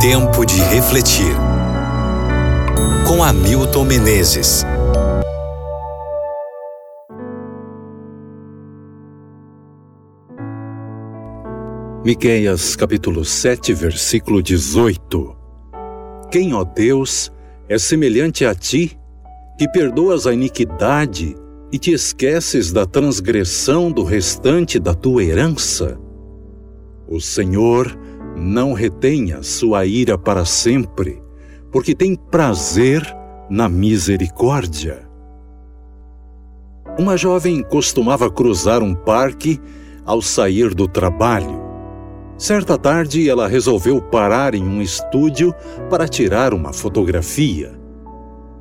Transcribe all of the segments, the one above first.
Tempo de refletir. Com Hamilton Menezes. Miqueias capítulo 7, versículo 18. Quem, ó Deus, é semelhante a ti, que perdoas a iniquidade e te esqueces da transgressão do restante da tua herança? O Senhor não retenha sua ira para sempre, porque tem prazer na misericórdia. Uma jovem costumava cruzar um parque ao sair do trabalho. Certa tarde, ela resolveu parar em um estúdio para tirar uma fotografia.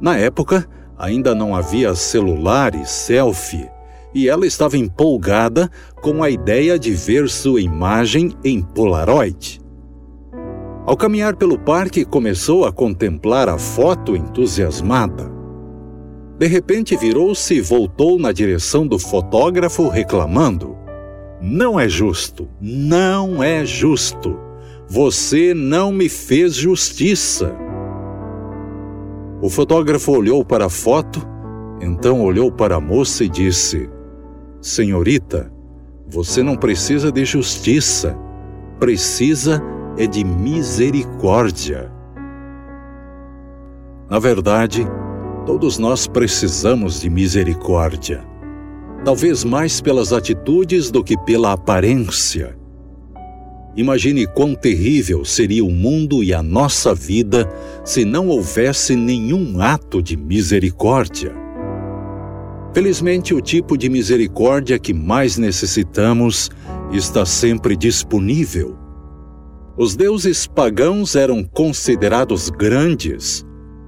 Na época, ainda não havia celular e selfie, e ela estava empolgada com a ideia de ver sua imagem em Polaroid. Ao caminhar pelo parque, começou a contemplar a foto entusiasmada. De repente, virou-se e voltou na direção do fotógrafo, reclamando: Não é justo, não é justo. Você não me fez justiça. O fotógrafo olhou para a foto, então olhou para a moça e disse: Senhorita, você não precisa de justiça, precisa é de misericórdia. Na verdade, todos nós precisamos de misericórdia. Talvez mais pelas atitudes do que pela aparência. Imagine quão terrível seria o mundo e a nossa vida se não houvesse nenhum ato de misericórdia. Felizmente, o tipo de misericórdia que mais necessitamos está sempre disponível. Os deuses pagãos eram considerados grandes,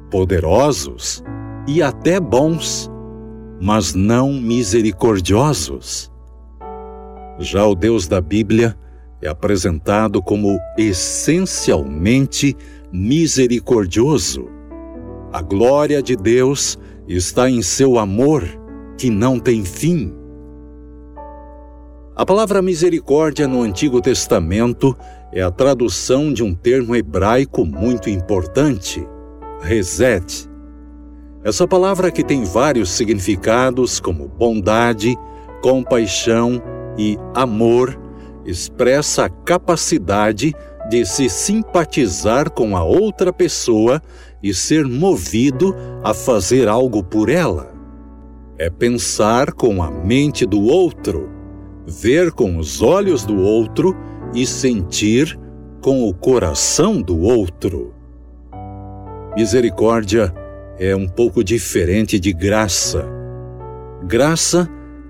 poderosos e até bons, mas não misericordiosos. Já o Deus da Bíblia é apresentado como essencialmente misericordioso. A glória de Deus está em seu amor, que não tem fim. A palavra misericórdia no Antigo Testamento é a tradução de um termo hebraico muito importante, reset. Essa palavra que tem vários significados como bondade, compaixão e amor expressa a capacidade de se simpatizar com a outra pessoa e ser movido a fazer algo por ela. É pensar com a mente do outro, ver com os olhos do outro e sentir com o coração do outro. Misericórdia é um pouco diferente de graça. Graça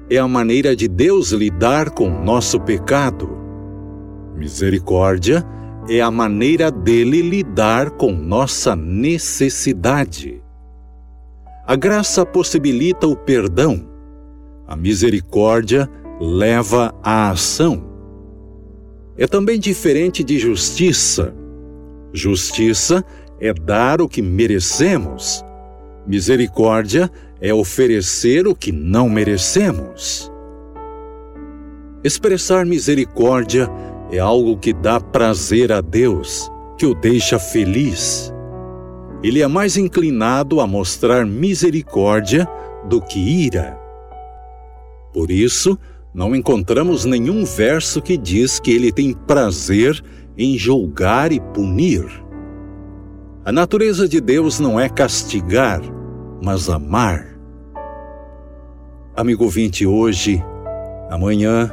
é a maneira de Deus lidar com nosso pecado. Misericórdia é a maneira dele lidar com nossa necessidade. A graça possibilita o perdão. A misericórdia leva à ação. É também diferente de justiça. Justiça é dar o que merecemos. Misericórdia é oferecer o que não merecemos. Expressar misericórdia é algo que dá prazer a Deus, que o deixa feliz. Ele é mais inclinado a mostrar misericórdia do que ira. Por isso, não encontramos nenhum verso que diz que ele tem prazer em julgar e punir. A natureza de Deus não é castigar, mas amar. Amigo ouvinte, hoje, amanhã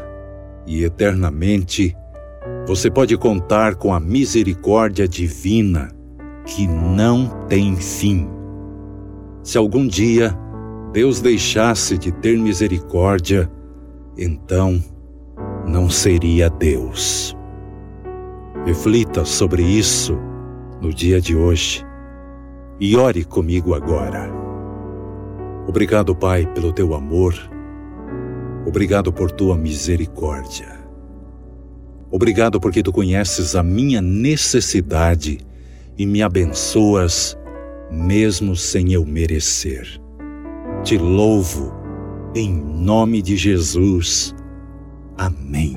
e eternamente, você pode contar com a misericórdia divina que não tem fim. Se algum dia Deus deixasse de ter misericórdia, então não seria Deus. Reflita sobre isso no dia de hoje e ore comigo agora. Obrigado, Pai, pelo teu amor. Obrigado por tua misericórdia. Obrigado porque tu conheces a minha necessidade e me abençoas mesmo sem eu merecer. Te louvo em nome de Jesus. Amém.